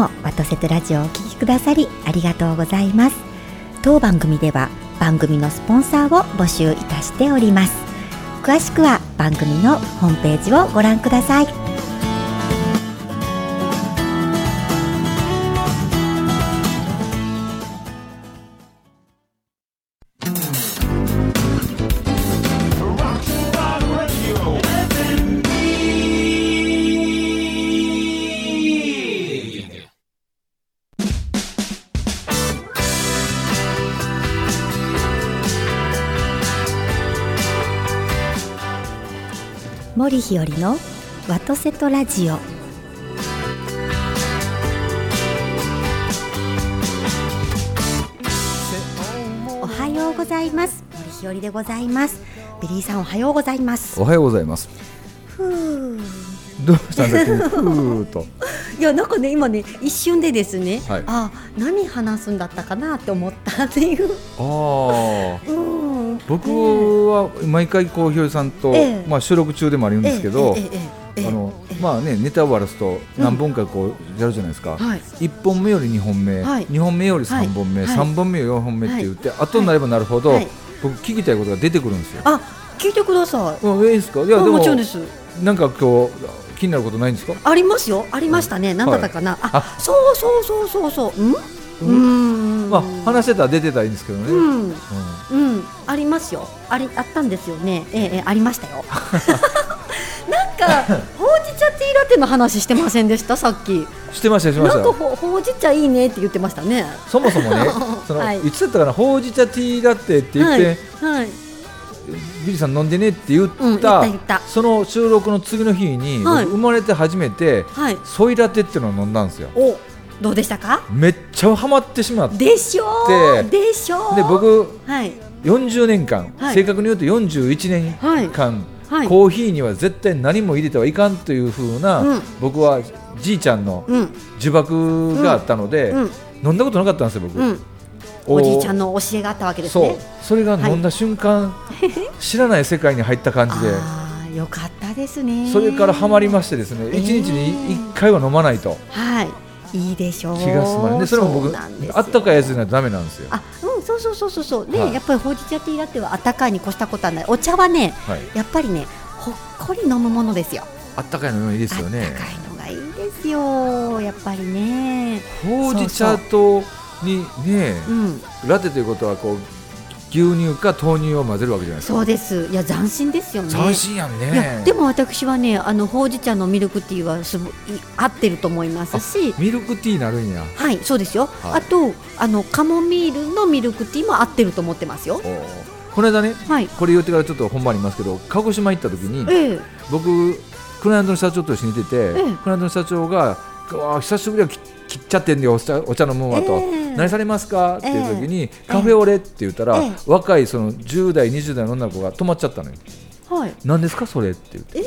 もワトセトラジオをお聴きくださりありがとうございます。当番組では番組のスポンサーを募集いたしております。詳しくは番組のホームページをご覧ください。ひよりのワトセトラジオ。おはようございます。森ひよりでございます。ビリーさんおはようございます。おはようございます。ふうどうしたんだっけ？ふーと。いやなんかね今ね一瞬でですね、はい、あ何話すんだったかなって思ったっていう。ああ、うん、僕は毎回こうひよりさんと、ええ、まあ収録中でもあるんですけど、え、あのまあねネタを終わらすと何本かこうやるじゃないですか、うんはい、1本目より2本目、はい、2本目より3本目、はい、3本目より4本目って言って、はい、後になればなるほど、僕聞きたいことが出てくるんですよ。あ聞いてください。うん、いいですか？いや、でも、もちろんです。なんか今日気になることないんですか？ありますよ。ありましたね、なんだったかな。ああ。そうそうそうそうそう。うん？うん？まあ話してたら出てたらいいんですけどね。ううん。んうん。ありますよ。ありあったんですよね。ええええありましたよ。なんかほうじ茶ティーラテの話してませんでした？さっき。してましたしてました。なんか。ほほうじ茶いいねって言ってましたね。そもそもね、その、はい。い、つだったかな、ほうじ茶ティーラテって言って、はい、はい、ビリーさん飲んでねって言った、うん言った言った。その収録の次の日に、はい。僕生まれて初めて、はい。ソイラテっていうのを飲んだんですよ。おどうでしたか？めっちゃハマってしまって、でしょうででしょう。で僕はい。40年間、はい。正確に言うと41年間、はい。コーヒーには絶対何も入れてはいかんという風な、うん。僕はじいちゃんのうん。呪縛があったので、うん。飲んだことなかったんですよ僕。うんおじいちゃんの教えがあったわけですそう。ねそれが飲んだ瞬間、知らない世界に入った感じで。ああよかったですね。それからハマりましてですね、えー。一日に一回は飲まないと。はい。いいでしょう。気が済まない。でそれも僕あったかいやつにはダメなんですよ。あうんそうそうそうそうそう。ね、はい。やっぱりほうじ茶ティーラテはあったかいに越したことはない。お茶はねはい。やっぱりねほっこり飲むものですよ。あったかいのもいいですよね。あったかいのがいいですよやっぱりね。ほうじ茶とにねうん。ラテということはこう牛乳か豆乳を混ぜるわけじゃないですか。そうです。いや斬新ですよね。斬新やんね。でも私はねあのほうじ茶のミルクティーはすごい合ってると思いますし。ミルクティーなるんや。はいそうですよ、はい。あとあのカモミールのミルクティーも合ってると思ってますよ。この間ねはい。これ言ってからちょっと本番ありますけど鹿児島行った時にええ。僕クライアントの社長と一緒にいてて、えクライアントの社長が「うわ久しぶりはき切っちゃってんだよお茶お茶飲むわ」と、ええ。何されますか?」っていう時に、えカフェオレ」って言ったら、ええ。若いその10代20代の女の子が止まっちゃったのよ。はい「何ですかそれ?」って言って、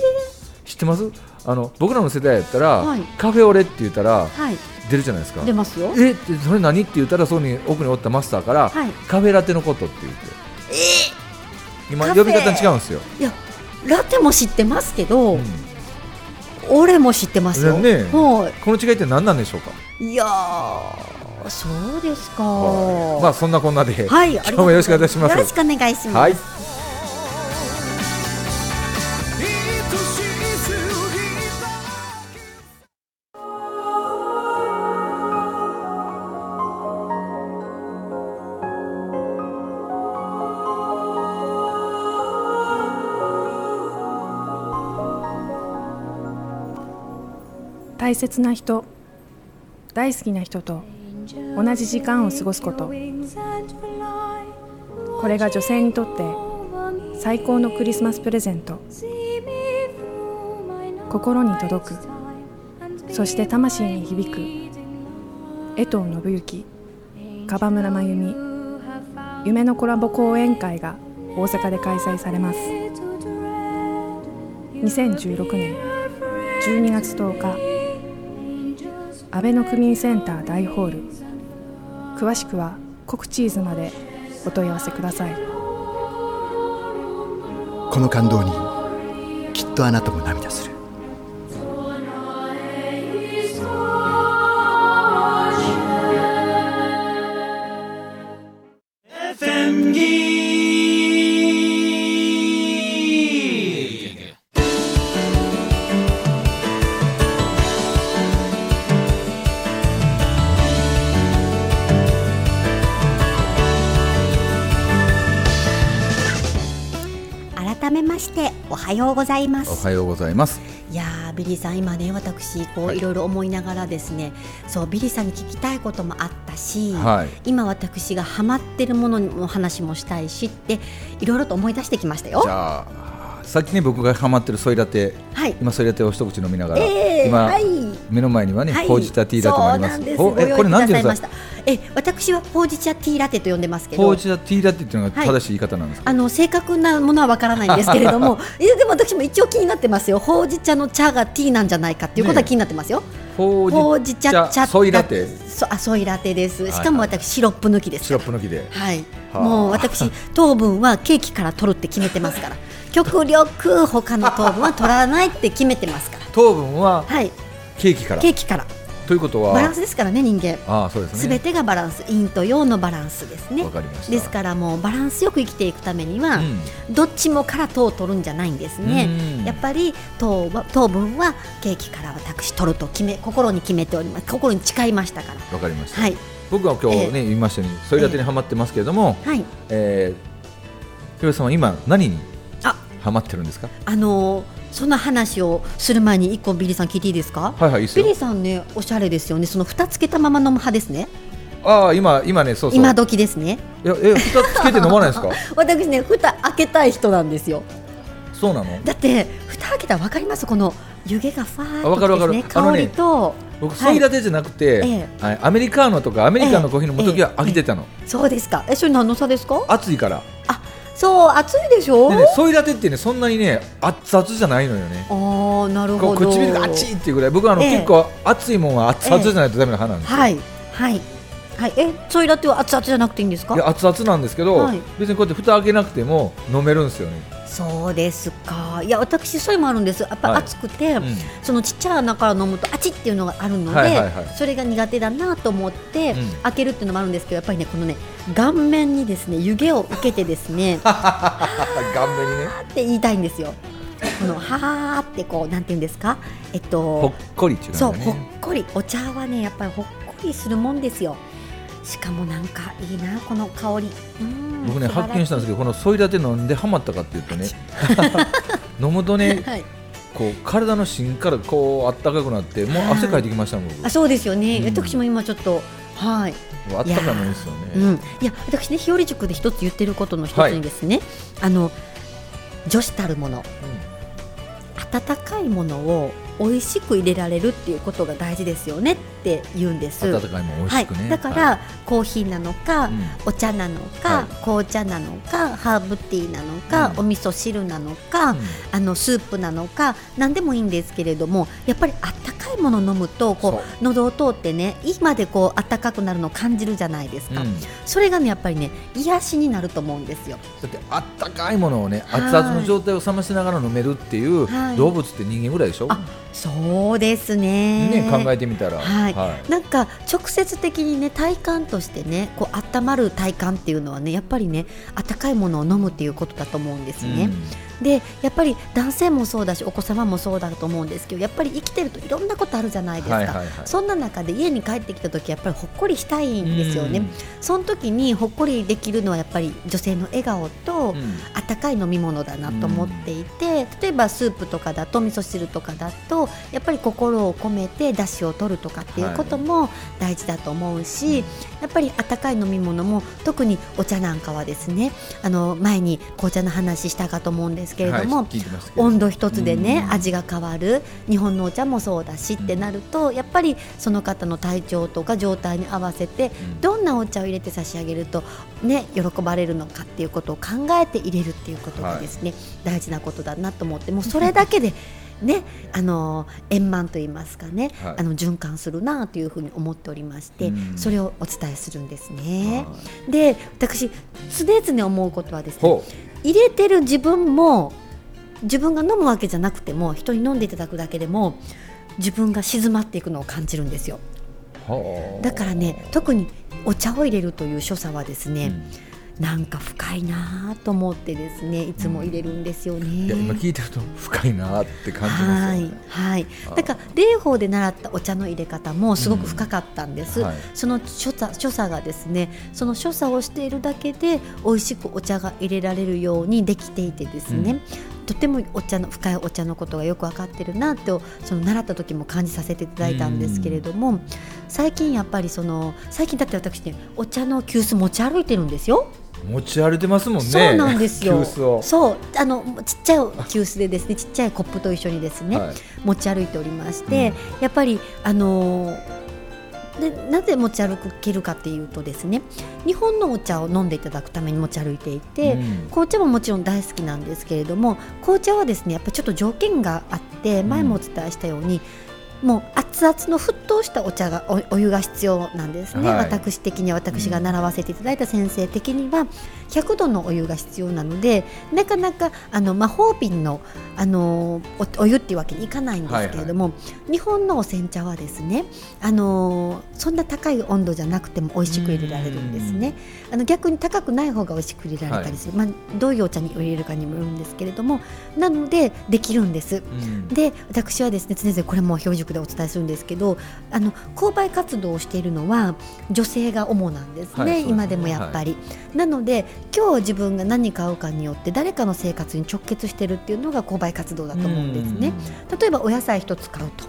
知ってます？あの僕らの世代やったら、はい。カフェオレって言ったらはい。出るじゃないですか。出ますよ。えそれ何って言ったらそこに奥におったマスターから、はい。カフェラテのことって言って。今カフェ呼び方違うんですよ、いやラテも知ってますけど、うん。俺も知ってますよ、ねはこの違いって何なんでしょうか？いいやーそうですか、はいまあそんなこんなで、はい、今日もよろしくお願いします。よろしくお願いします。はい。大切な人大好きな人と同じ時間を過ごすこと。これが女性にとって最高のクリスマスプレゼント。心に届く。そして魂に響く。江藤信之樺村真由美夢のコラボ講演会が大阪で開催されます。2016年12月10日安倍の区民センター大ホール。詳しくはコクチーズまでお問い合わせください。この感動にきっとあなたも涙する。うございます。おはようございます。いやービリーさん今ね私こう、はい。い、ろいろ思いながらですねそうビリーさんに聞きたいこともあったし、はい。今私がハマってるものの話もしたいしっていろいろと思い出してきましたよ。じゃあさっきね僕がハマってるソイラテはい。今ソイラテを一口飲みながら、えー、今、はい。目の前にはね、はい。ほうじ茶ティーラテもあります。す。ほえこれなんていうんですかえ私はほうじ茶ティーラテと呼んでますけど。ほうじ茶ティーラテっていうのがはい。正しい言い方なんですか、あの正確なものはわからないんですけれども。いやでも私も一応気になってますよ。ほうじ茶の茶がティーなんじゃないかっていうことは気になってますよ、ほほうじ茶茶ソイラテ。そあソイラテです。はいしかも私シロップ抜きですシロップ抜きで。はい、はあ。もう私 糖分はケーキから取るって決めてますから。極力他の糖分は取らないって決めてますから。糖分ははい。ケーキから。ケーキからということはバランスですからね人間。ああそうですね。すべてがバランス陰と陽のバランスですね。わかりました。ですからもうバランスよく生きていくためには、うん。どっちもから糖を取るんじゃないんですね。うん。やっぱり糖は糖分はケーキから私取ると決め心に決めております。心に誓いましたから。わかりました、はい。僕は今日ね、え言いましたようにソイラテにハマってますけれども、はい。えー、ひろさんは今何にあ。ハマってるんですか？あのーそんな話をする前に一個ビリーさん聞いていいですか？はいはいいいビリーさんねおしゃれですよね。その蓋つけたまま飲む派ですね。ああ今今ねそうそう。今時ですね。いやえ蓋つけて飲まないですか？私ね蓋開けたい人なんですよ。そうなの？だって蓋開けたらわかります？この湯気がファーッあわかるわかる。香りと。僕はい。ソイラテじゃなくて、えはいアメリカーノとかアメリカンのコーヒー飲む時は飽きてたの、そうですか。えそれ何の差ですか？熱いから。あそう熱いでしょ？でねソイラテってねそんなにね熱々じゃないのよね。ああなるほど。唇が熱いっていうぐらい僕はあの、ええ。結構熱いもんは熱々じゃないとダメな派なんですよ、はい。はい。はい。えソイラテは熱々じゃなくていいんですか？いや熱々なんですけど、はい。別にこうやって蓋開けなくても飲めるんですよね、そうですか。いや私それもあるんです。やっぱはい。熱くて、うん。そのちっちゃい穴から飲むとあちっていうのがあるので、はいはいはいそれが苦手だなと思って、うん開けるっていうのもあるんですけどやっぱりねこのね顔面にですね湯気を受けてですね 顔面にね。って言いたいんですよ。このはーってこうなんて言うんですか？えっほとっこりっていうそうほっこり。お茶はねやっぱりほっこりするもんですよ。しかもなんかいいなこの香り。うん僕ね発見したんですけどこのソイラテ飲んでハマったかっていうとね 飲むとねはい。こう体の芯からこうあったかくなってもう汗かいてきましたもん僕。あそうですよね、うん。私も今ちょっとはいあったかいもんですよね、うん、いや私ね日和塾で一つ言ってることの一つにですね、あの女子たるもの温かいものを美味しく入れられるっていうことが大事ですよね。って言うんです。温かいもん美味はいしくね、、だから、コーヒーなのか、うん。お茶なのか、はい。紅茶なのかハーブティーなのか、うん。お味噌汁なのか、うん。あのスープなのか何でもいいんですけれどもやっぱりあったかいものを飲むとこう喉を通ってね今でこうあったかくなるのを感じるじゃないですか、うん。それがねやっぱりね癒しになると思うんですよ。だってあったかいものをねはい熱々の状態を冷ましながら飲めるっていうはい。動物って人間ぐらいでしょ、あそうですね。ね考えてみたら、はいなんか直接的にね体感としてねこう温まる体感っていうのはねやっぱりね温かいものを飲むっていうことだと思うんですね。でやっぱり男性もそうだしお子様もそうだと思うんですけどやっぱり生きてるといろんなことあるじゃないですか、はいはいはい。そんな中で家に帰ってきた時やっぱりほっこりしたいんですよね、うん。その時にほっこりできるのはやっぱり女性の笑顔と、うん。温かい飲み物だなと思っていて、例えばスープとかだと味噌汁とかだとやっぱり心を込めてだしを取るとかっていうことも大事だと思うし、やっぱり温かい飲み物も特にお茶なんかはですねあの前に紅茶の話したかと思うんですけれども、はい温度一つでね、うん。味が変わる日本のお茶もそうだしってなるとやっぱりその方の体調とか状態に合わせてうん。どんなお茶を入れて差し上げるとね喜ばれるのかっていうことを考えて入れるっていうことがですね、大事なことだなと思ってもうそれだけでね あの円満と言いますかね、はい。あの循環するなというふうに思っておりまして、うん。それをお伝えするんですね。はで私常々思うことはですねほ入れてる自分も自分が飲むわけじゃなくても人に飲んでいただくだけでも自分が静まっていくのを感じるんですよ。だからね特にお茶を入れるという所作はですね、うんなんか深いなと思ってですねいつも入れるんですよね。いや今聞いてると深いなって感じますはいよね。はいあー。だから霊法で習ったお茶の入れ方もすごく深かったんです、うんはい。その所作所作がですねその所作をしているだけで美味しくお茶が入れられるようにできていてですね、とてもお茶の深いお茶のことがよく分かってるなとその習った時も感じさせていただいたんですけれども、最近やっぱりその最近だって私ねお茶の急須持ち歩いてるんですよ。持ち歩いてますもんね。そうなんですよ。そうあのちっちゃい急須でですねちっちゃいコップと一緒にですね、はい。持ち歩いておりまして、やっぱりあのーでなぜ持ち歩けるかっていうとですね日本のお茶を飲んでいただくために持ち歩いていて、うん。紅茶ももちろん大好きなんですけれども紅茶はですねやっぱりちょっと条件があって前もお伝えしたように、もう熱々の沸騰したお茶がおお湯が必要なんですね、はい。私的には私が習わせていただいた先生的には100度のお湯が必要なのでなかなかあの魔法瓶のあのおお湯っていうわけにいかないんですけれども、日本のお煎茶はですねあのそんな高い温度じゃなくても美味しく入れられるんですね。あの逆に高くない方が美味しく入れられたりする、まあ、どういうお茶に入れるかにもよるんですけれどもなのでできるんです。うん。で私はですね常々これも標塾でお伝えするんですけどあの購買活動をしているのは女性が主なんですね、はいそうですね。今でもやっぱり、なので今日自分が何買うかによって誰かの生活に直結してるっていうのが購買活動だと思うんですね。例えばお野菜一つ買うと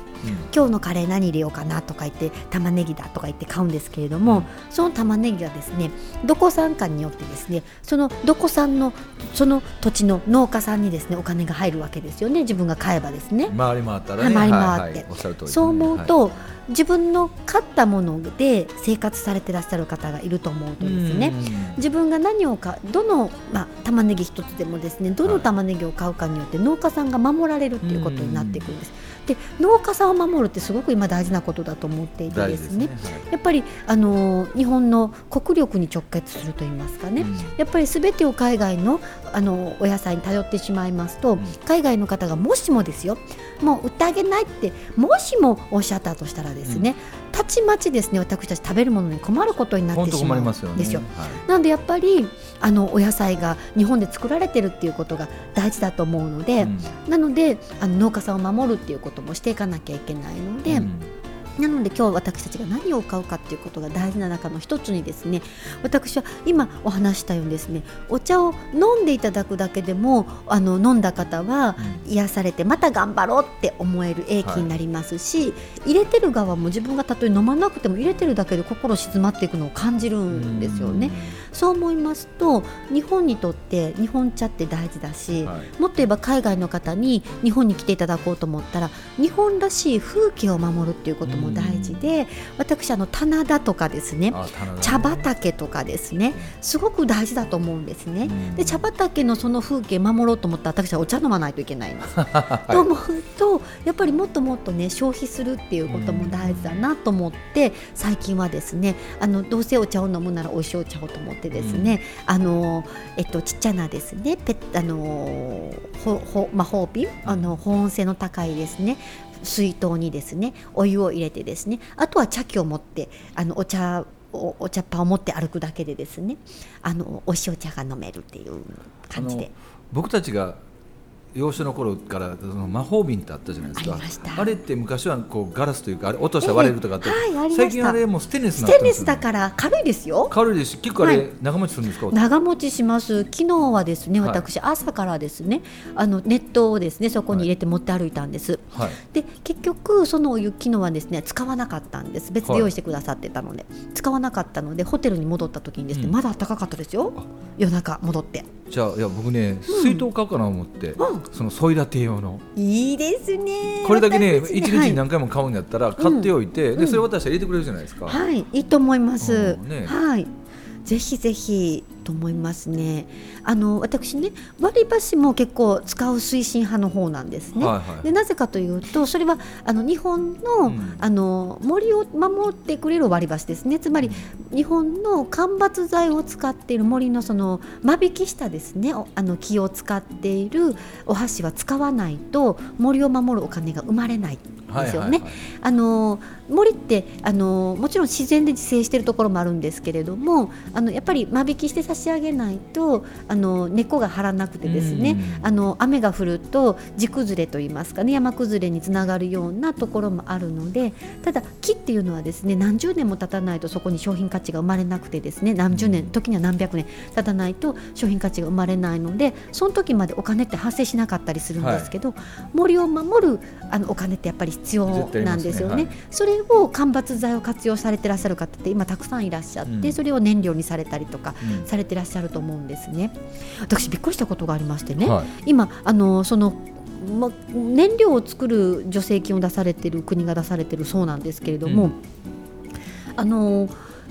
今日のカレー何入れようかなとか言って玉ねぎだとか言って買うんですけれども、その玉ねぎがですねどこ産かによってですねそのどこ産のその土地の農家さんにですねお金が入るわけですよね。自分が買えばですね。回り回ったらね。回り回って。はいはいおっしゃる通りですね。そう思うはい。と、自分の買ったもので生活されてらっしゃる方がいると思うとですね。自分が何をかどの、まあ、玉ねぎ一つでもですねどの玉ねぎを買うかによって農家さんが守られるっていうことになっていくんです。で農家さんを守るってすごく今大事なことだと思っていてですね。はい。やっぱりあのー日本の国力に直結すると言いますかね、うん。やっぱりすべてを海外のあのお野菜に頼ってしまいますと、ん。海外の方がもしもですよもう売ってあげないってもしもおっしゃったとしたらですね、たちまちですね私たち食べるものに困ることになってしまうん困りますよねですよ。はい。なのでやっぱりあのお野菜が日本で作られてるっていうことが大事だと思うので、うん。なのであの農家さんを守るっていうこともしていかなきゃいけないので、うんなので今日私たちが何を買うかっていうことが大事な中の一つにですね私は今お話したようにですねお茶を飲んでいただくだけでもあの飲んだ方は癒されてまた頑張ろうって思える英気になりますし、入れてる側も自分がたとえ飲まなくても入れてるだけで心静まっていくのを感じるんですよね。そう思いますと日本にとって日本茶って大事だし、はい。もっと言えば海外の方に日本に来ていただこうと思ったら日本らしい風景を守るっていうことも大事で、私あの棚田とかですね茶畑とかですねすごく大事だと思うんですね。うん。で茶畑のその風景守ろうと思ったら私はお茶飲まないといけないんです。はい。と思うとやっぱりもっともっとね消費するっていうことも大事だなと思って、最近はですねあのどうせお茶を飲むなら美味しいお茶をと思ってですね、あのえっとちっちゃなですねペッあのほほ魔法瓶あの保温性の高いですね水筒にですねお湯を入れてですねあとは茶器を持ってあのお茶おお茶っ葉を持って歩くだけでですねあのお塩茶が飲めるっていう感じで。僕たちが幼少の頃からその魔法瓶ってあったじゃないですか。ありました。あれって昔はこうガラスというかあれ落としたら割れるとかって、ええはいありました。最近あれもうステンレスステンレスだから軽いですよ。軽いですし結構あれ、はい長持ちするんですか？長持ちします。昨日はですねはい。私、朝からですねあの熱湯をですねそこに入れて持って歩いたんです、はい。で結局そのお湯昨日はですね使わなかったんです。別で用意してくださってたので、使わなかったのでホテルに戻った時にですね、うん。まだ暖かかったですよ。夜中戻ってじゃあいや僕ね水筒買おうかなと思って、うん。そのソイラテ用の。いいですね。これだけね私一日に何回も買うんやったら買っておいて、うん。でそれ渡したら入れてくれるじゃないですか、はい、はい、いいと思います、うんね。はい。ぜひぜひと思いますね。あの私ね割り箸も結構使う推進派の方なんですね、はいはい。でなぜかというとそれはあの日本の,、うん。あの森を守ってくれる割り箸ですね。つまり日本の間伐材を使っている森のその間引きしたですね。おあの木を使っているお箸は使わないと森を守るお金が生まれない。んですよね。あの森ってあのもちろん自然で自生しているところもあるんですけれどもあのやっぱり間引きして差差し上げないとあの根っこが張らなくてですねあの雨が降ると地崩れといいますかね山崩れにつながるようなところもあるのでただ木っていうのはですね何十年も経たないとそこに商品価値が生まれなくてですね何十年時には何百年経たないと商品価値が生まれないのでその時までお金って発生しなかったりするんですけど、はい、森を守るあのお金ってやっぱり必要なんですよね。ね。はい、それを間伐材を活用されてらっしゃる方って今たくさんいらっしゃって、うん、それを燃料にされたりとかされてらっしゃると思うんですね。私びっくりしたことがありましてね、はい、今あのそのま、燃料を作る助成金を出されている国が出されているそうなんですけれども、うん、あの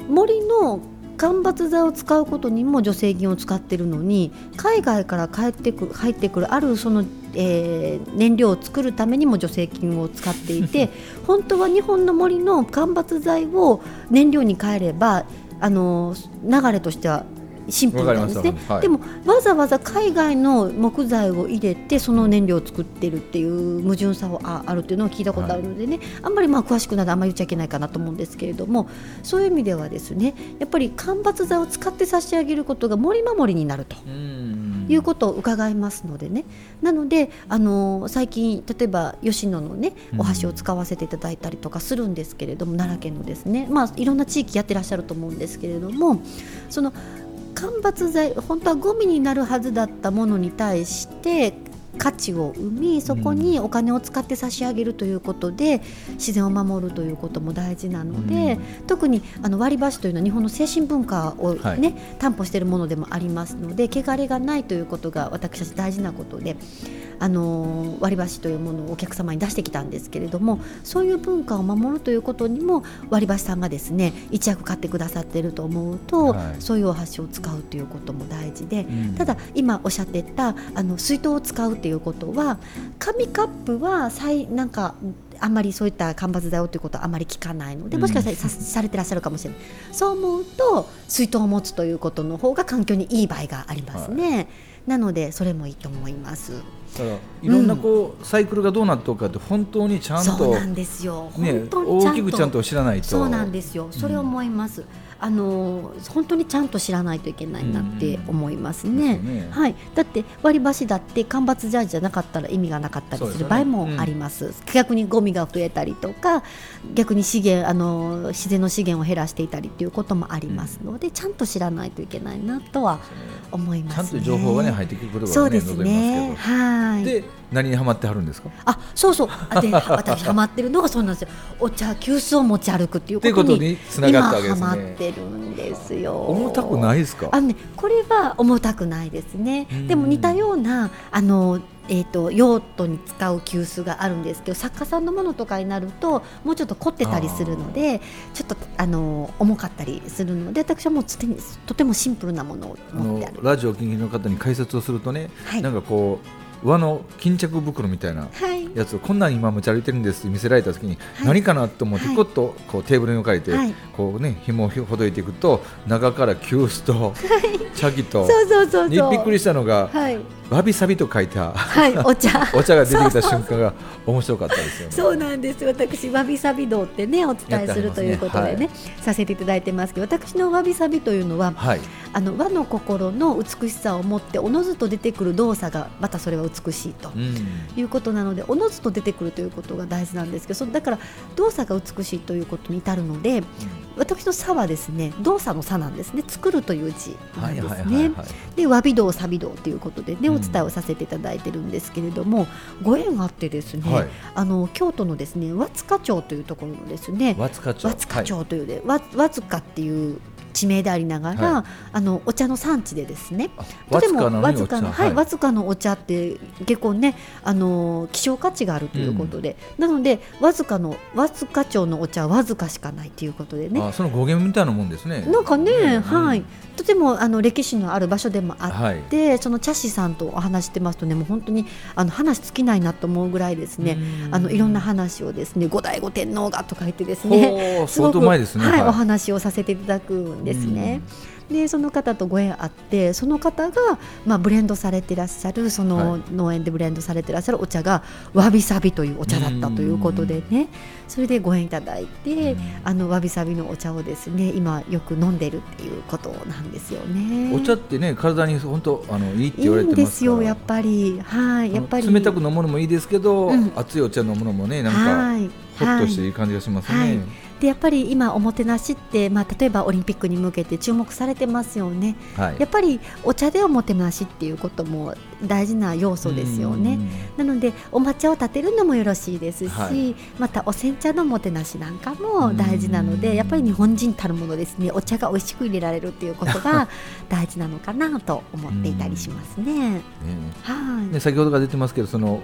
森の間伐材を使うことにも助成金を使っているのに海外から帰ってく入ってくるあるその、えー、燃料を作るためにも助成金を使っていて 本当は日本の森の間伐材を燃料に変えればあの流れとしてはシンプルなんですね、はい、でもわざわざ海外の木材を入れてその燃料を作ってるっていう矛盾さはあるっていうのを聞いたことあるのでね、はい、あんまりまあ詳しくなるあんまり言っちゃいけないかなと思うんですけれどもそういう意味ではですねやっぱり間伐材を使って差し上げることが森守りになると。いうことを伺いますのでね。なのであの最近例えば吉野のねお箸を使わせていただいたりとかするんですけれども、奈良県のですね。まあいろんな地域やってらっしゃると思うんですけれどもその間伐材本当はゴミになるはずだったものに対して価値を生みそこにお金を使って差し上げるということで自然を守るということも大事なので、うん、特にあの割り箸というのは日本の精神文化をね、はい、担保しているものでもありますので汚れがないということが私たち大事なことであの割り箸というものをお客様に出してきたんですけれどもそういう文化を守るということにも割り箸さんがですね一役買ってくださっていると思うと、はい、そういうお箸を使うということも大事で、うん、ただ今おっしゃってたあの水筒を使うっていうことは紙カップは最なんかあんまりそういった間伐材をということはあまり聞かないの。でもしかしたらさ,、されてらっしゃるかもしれない。そう思うと水筒を持つということの方が環境にいい場合がありますね。はい。なのでそれもいいと思います。だからいろんなこう、うん、サイクルがどうなっておくかって本当にちゃんとそうなんですよ、ね、大きくちゃんと知らないと。そうなんですよ。それ思います、うん、あの本当にちゃんと知らないといけないなって思いますね。うんね、はい、だって割り箸だって間伐材じゃなかったら意味がなかったりする場合もあります、すね、逆にゴミが増えたりとか逆に資源あの自然の資源を減らしていたりっていうこともありますので、ちゃんと知らないといけないなとは思います、ね、ちゃんと情報がね入ってくることが、ね、そうですね。はい。で何にハマってはるんですか？あそうそう。で私ハマってるのがそうなんですよ。お茶急須を持ち歩くっていうことにつながったわけですね。ハマってるんですよ。重たくないですか？あのねこれは重たくないですね。でも似たようなあのえーと、用途に使う急須があるんですけど作家さんのものとかになるともうちょっと凝ってたりするのでちょっとあの重かったりするので私はもうとてとてもシンプルなものを持ってあるラジオ近畿の方に解説をするとね、はい、なんかこう輪の巾着袋みたいなやつを、こんなん今持ち歩いてるんですって見せられた時に、何かなと思ってこっとこうテーブルに置かれて、こうね紐をほどいていくと中から急須と茶器とびっくりしたのが、わびさびと書いた、はい、お茶。お茶が出てきた瞬間が面白かったですよ、ね、そうなんです私わびさび道ってねお伝えするということでね、ね。はい、させていただいてますけど私のわびさびというのは、はい、あの和の心の美しさを持っておのずと出てくる動作がまたそれは美しいということなので、おのずと出てくるということが大事なんですけどそだから動作が美しいということに至るので、うん、私の「さ」はですね動作の「さ」なんですね。作るという字なんですね。でわび道さび道ということでね、お伝えをさせていただいてるんですけれども、うん、ご縁があってですね、はい、あの京都のですね和塚町というところのですね和塚町。和塚町というで、はい、和塚っていう地名でありながら、はい、あのお茶の産地でですね。とてもわずかのはい、わずかのお茶って結構ねあの希少価値があるということで、うん、なのでわずかのわずか町のお茶はわずかしかないということでね。その語源みたいなもんですね。なんかね、うん、はいとてもあの歴史のある場所でもあって、はい、その茶師さんとお話してますとねもう本当にあの話尽きないなと思うぐらいですね。あのいろんな話をですね後醍醐天皇がとか言ってですねすごく前ですね、はい、お話をさせていただくんですね。でその方とご縁あってその方が、まあ、ブレンドされてらっしゃるその農園でブレンドされてらっしゃるお茶がわびさびというお茶だったということでね。それでご縁いただいてあのわびさびのお茶をですね今よく飲んでるっていうことなんですよね。お茶ってね体に本当あのいいって言われてますいいんですよやっぱり。はいやっぱり。冷たく飲むのもいいですけど、うん、熱いお茶飲むのもねなんか、はい、ほっとしていい感じがしますね。はいでやっぱり今おもてなしって、まあ、例えばオリンピックに向けて注目されてますよね、はい、やっぱりお茶でおもてなしっていうことも大事な要素ですよね。なのでお抹茶を立てるのもよろしいですし、はい、またお煎茶のもてなしなんかも大事なのでやっぱり日本人たるものですね。お茶が美味しく入れられるっていうことが 大事なのかなと思っていたりしますね。ね。はい、先ほどから出てますけどその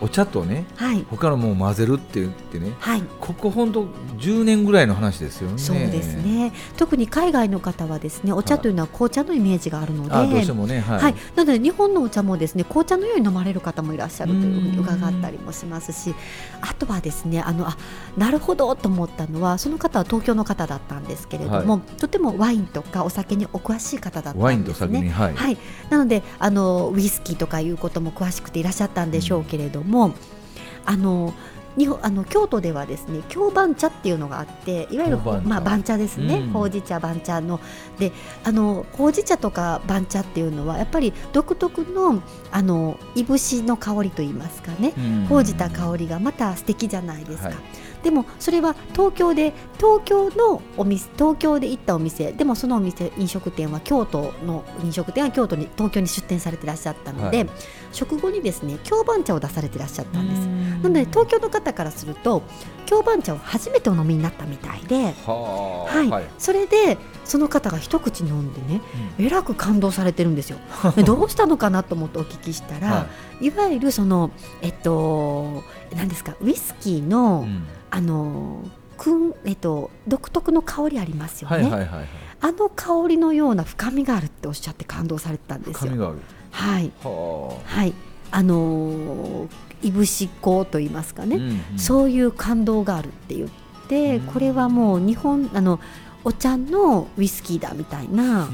お茶とね、はい、他のものを混ぜるって言ってね、はい、ここ本当10年ぐらいの話ですよね。そうですね。特に海外の方はですね、お茶というのは紅茶のイメージがあるので、はい、どうしてもね、はい、なので日本のお茶もですね、紅茶のように飲まれる方もいらっしゃるというふうに伺ったりもしますし、あとはですね、あのあなるほどと思ったのは、その方は東京の方だったんですけれども、はい、とてもワインとかお酒にお詳しい方だったんですね。はい、はい、なのであのウイスキーとかいうことも詳しくていらっしゃったんでしょうけれども。うんあの日本あの京都ではですね京番茶っていうのがあっていわゆるまあ番茶ですね、うん、ほうじ茶番茶の。であのほうじ茶とか番茶っていうのはやっぱり独特のあのいぶしの香りといいますかね、うん、ほうじた香りがまた素敵じゃないですか。はい。でもそれは東京で東京のお店東京で行ったお店でもそのお店飲食店は京都の飲食店は京都に東京に出店されていらっしゃったので、はい、食後にですね京番茶を出されていらっしゃったんです。なので東京の方からすると京番茶を初めてお飲みになったみたいではい、はい、それでその方が一口飲んでね、うん、えらく感動されてるんですよ。どうしたのかなと思ってお聞きしたら、はい、いわゆるそのえっと何ですかウイスキーの、うん。あのくんえっと独特の香りありますよね、はいはいはいはい、あの香りのような深みがあるっておっしゃって感動されてたんですよ。はい。はい。あのいぶし香と言いますかね、うんうん、そういう感動があるって言って、うん、これはもう日本あのお茶のウイスキーだみたいな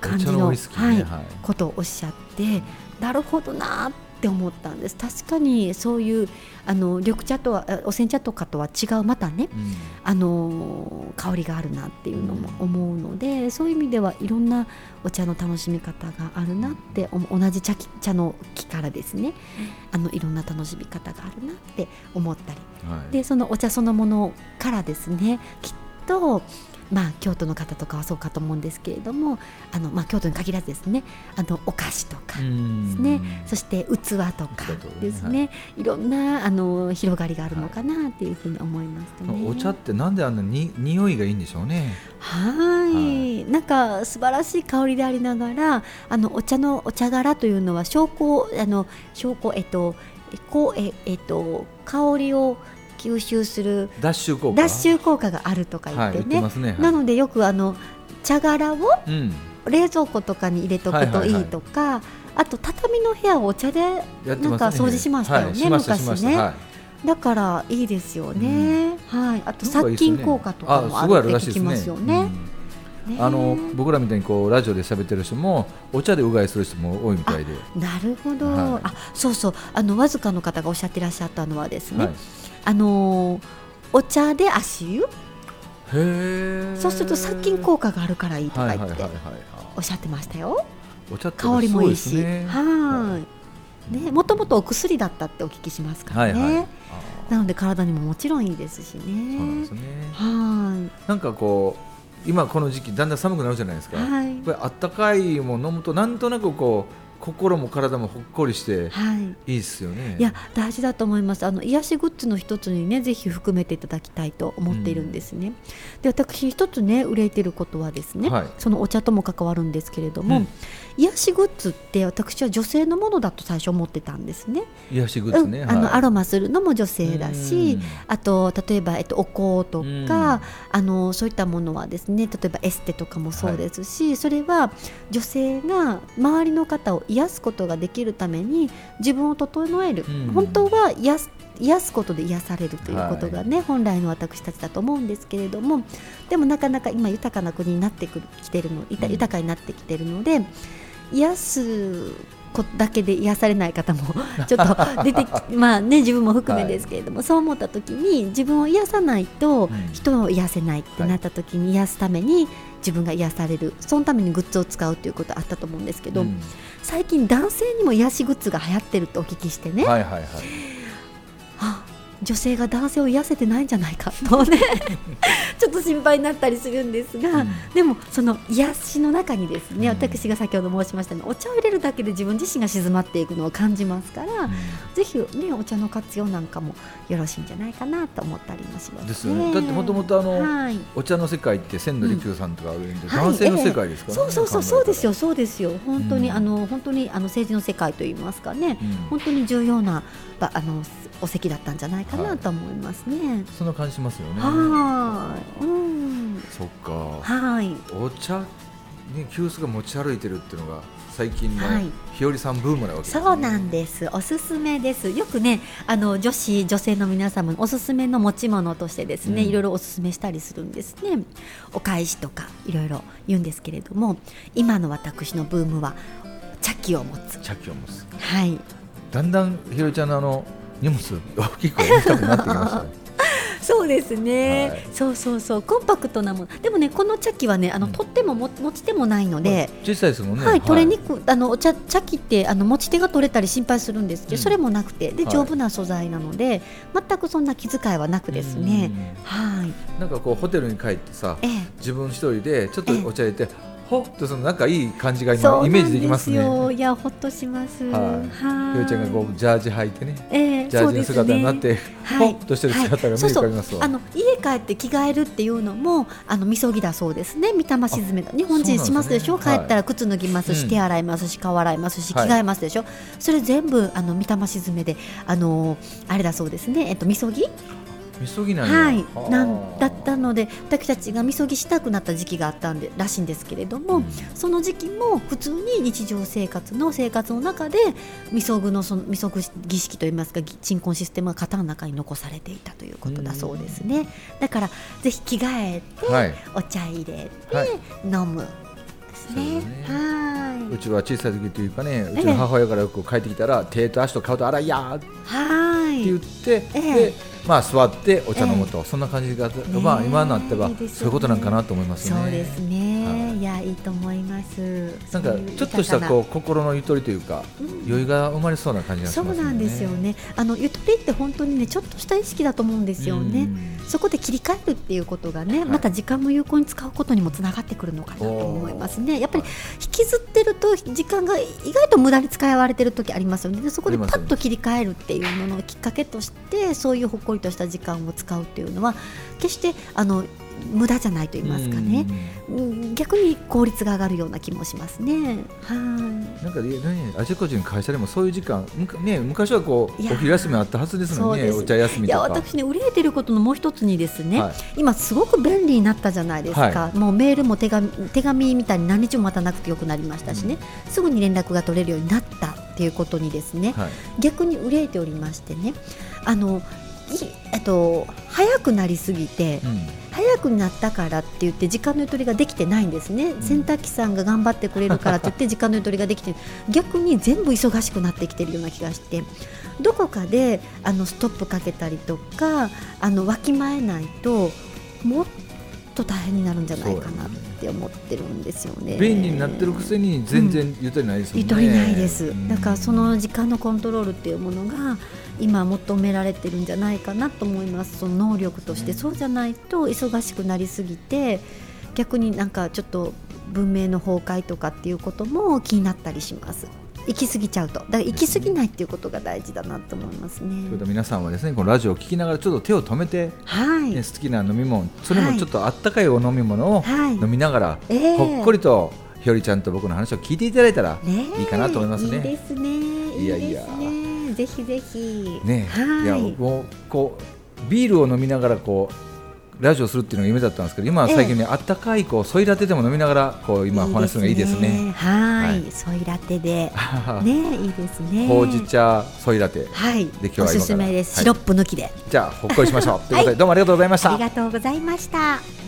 感じの、ね、はい、ことをおっしゃってなるほどなってって思ったんです。確かにそういうあの緑茶とはお煎茶とかとは違うまたね、うん、あの香りがあるなっていうのも思うので、うん、そういう意味ではいろんなお茶の楽しみ方があるなって同じ茶茶の木からですね、あのいろんな楽しみ方があるなって思ったり、はい、でそのお茶そのものからですねきっとまあ、京都の方とかはそうかと思うんですけれどもあの、まあ、京都に限らずですねあのお菓子とかですね。そして器とかですね、はい、いろんなあの広がりがあるのかなっていうふうに思いますね、お茶ってなんであんなに匂いがいいんでしょうね。はい。なんか素晴らしい香りでありながらあのお茶のお茶殻というのは証拠あの証拠えっとこうええっと香りを吸収する脱臭効果？脱臭効果があるとか言ってね。はいね。はい、なのでよくあの茶殻を冷蔵庫とかに入れとくといいとか、はい。はいはい、あと畳の部屋をお茶でなんか掃除しましたよね、ね昔ね。だからいいですよね、うん、はい、あと殺菌効果とかもあるって聞きますよね。あの僕らみたいにこうラジオで喋ってる人もお茶でうがいする人も多いみたいで。なるほど、はい、あそうそう。あのわずかの方がおっしゃってらっしゃったのはですね、はい、あのお茶で足湯？そうすると殺菌効果があるからいいとか言っておっしゃってましたよ。お茶香りもいいし、ね、はい。ね、もともとお薬だったってお聞きしますからね。はいはい、なので体にももちろんいいですしね。ねはい。なんかこう今この時期だんだん寒くなるじゃないですか。はい、これあったかいもの飲むとなんとなくこう心も体もほっこりして、はい、いいですよね。いや大事だと思います。あの癒しグッズの一つにねぜひ含めていただきたいと思っているんですね。うん、で私一つね憂いていることはですね、はい、そのお茶とも関わるんですけれども、うん、癒しグッズって私は女性のものだと最初思ってたんですね。癒しグッズね。うん、あの、アロマするのも女性だし、あと例えばえっとお香とか、あのそういったものはですね例えばエステとかもそうですし、はい、それは女性が周りの方を癒すことができるために自分を整える、うん、本当は癒す癒すことで癒されるということがね、はい、本来の私たちだと思うんですけれども。でもなかなか今豊かな国になってきてるの豊かになってきてるので、癒すだけで癒されない方も ちょっと出てまあね自分も含めですけれども、はい、そう思った時に自分を癒さないと人を癒せないってなった時に癒すために自分が癒されるそのためにグッズを使うということあったと思うんですけど、うん、最近男性にも癒しグッズが流行ってるとお聞きしてね。はいはいはい女性が男性を癒せてないんじゃないかとね ちょっと心配になったりするんですが、うん、でもその癒しの中にですね、うん、私が先ほど申しましたようにお茶を入れるだけで自分自身が静まっていくのを感じますから、うん、ぜひ、ね、お茶の活用なんかもよろしいんじゃないかなと思ったりもします、ね、ですよね。だってもともとあの、はい、お茶の世界って千利休さんとかあるんで、男性の世界ですから、ねはいえ。ー、そうそうそうそうですよそうですよ。本当に、あの本当にあの政治の世界といいますかね、本当に重要なあのお席だったんじゃないかなと思いますね。はい、そんな感じしますよね。はい。うん。そっか。はい。お茶ね急須が持ち歩いてるっていうのが最近の日和さんブームなわけ、ね、そうなんです。おすすめです。よくねあの女子女性の皆様おすすめの持ち物としてですね、うん、いろいろおすすめしたりするんですね。お返しとかいろいろ言うんですけれども、今の私のブームは茶器を持つ。茶器を持つ。はい。だんだんひろちゃんのあの荷物大きく重たくなってきましたね。そうですね、はい、そうそうそう。コンパクトなもの。でもねこの茶器はねあの、うん、取ってもも持ち手もないので、小さいですもんね。はい取れにくあの茶茶器ってあの持ち手が取れたり心配するんですけど、うん、それもなくて。で丈夫な素材なので、はい、全くそんな気遣いはなくですね。はい。なんかこうホテルに帰ってさ、ええ、自分一人でちょっとお茶入れて、えほっとその仲いい感じが今イメージできますね。いやほっとします。はい。ひよちゃんがこうジャージ履いてね、えー、ジャージの姿になって、ね、ほっとしてる姿が見えかりますわ。あの家帰って着替えるっていうのもあのみそぎだそうですね。御霊沈めが日本人しますでしょ？ね、帰ったら靴脱ぎますし、手洗いますし顔洗いますし着替えますでしょ？それ全部あの御霊沈めであのあれだそうですね。えっとみそぎ？みそぎなはい。なんだったので私たちがみそぎしたくなった時期があったんでらしいんですけれども、うん、その時期も普通に日常生活の生活の中でみそぐのそのみそぐ儀式といいますか鎮魂システムが型の中に残されていたということだそうですね、だからぜひ着替えて、はい、お茶入れて、はい、飲むですね。はい。うちは小さい時というかね、うちの母親からよく帰ってきたら、手と足と顔と洗いやって言って、でまあ座ってお茶飲むと、そんな感じが、まあ今になってはそういうことなんかなと思いますね。そうですね。いやいいと思います。なんかちょっとしたこう心のゆとりというか、余裕が生まれそうな感じがしますね。そうなんですよね。あのゆとりって本当にねちょっとした意識だと思うんですよね。そこで切り替えるっていうことがね、また時間も有効に使うことにもつながってくるのかなと思いますね。やっぱり引きずってると時間が意外と無駄に使われてる時ありますよね。でそこでパッと切り替えるっていうののきっかけとしてそういう誇りとした時間を使うっていうのは決してあの無駄じゃないと言いますかね、うん、逆に効率が上がるような気もしますね。はい。なんかね、あちこちの会社でもそういう時間、ね、昔はこうお昼休みあったはずですのにね、お茶休みいや私ね憂えてることのもう一つにですね、はい、今すごく便利になったじゃないですか。はい、もうメールも手紙手紙みたいに何日も待たなくてよくなりましたしね、うん、すぐに連絡が取れるようになったっていうことにですね、はい、逆に憂えておりましてね、あのえっと、早くなりすぎて、うん、早くなったからって言って時間のゆとりができてないんですね、うん、洗濯機さんが頑張ってくれるからって言って時間のゆとりができて 逆に全部忙しくなってきてるような気がして。どこかであのストップかけたりとかあのわきまえないともっと大変になるんじゃないかなって思ってるんですよね。便利になってるくせに全然ゆとりないですもんね。ゆとりないです。だからその時間のコントロールっていうものが今求められてるんじゃないかなと思いますその能力として、そうじゃないと忙しくなりすぎて逆になんかちょっと文明の崩壊とかっていうことも気になったりします。行き過ぎちゃうとだから行き過ぎないっていうことが大事だなと思いますね。それ皆さんはですねこのラジオを聞きながらちょっと手を止めて、はいね、好きな飲み物それもちょっとあったかいお飲み物を飲みながら、はいえー、ほっこりとひよりちゃんと僕の話を聞いていただいたらいいかなと思いますね。いいですね。いやいや。ぜひぜひ。ね、はい、いやもうこうビールを飲みながらこうラジオするっていうのが夢だったんですけど今は最近ね、あったかいこうソイラテでも飲みながらこう今お話するのがいいですね。はい、ソイラテで ねいいですね。ほうじ茶ソイラテはいで今日はおすすめです。シロップ抜きで。じゃあほっこりしましょう。ということでどうもありがとうございました。ありがとうございました。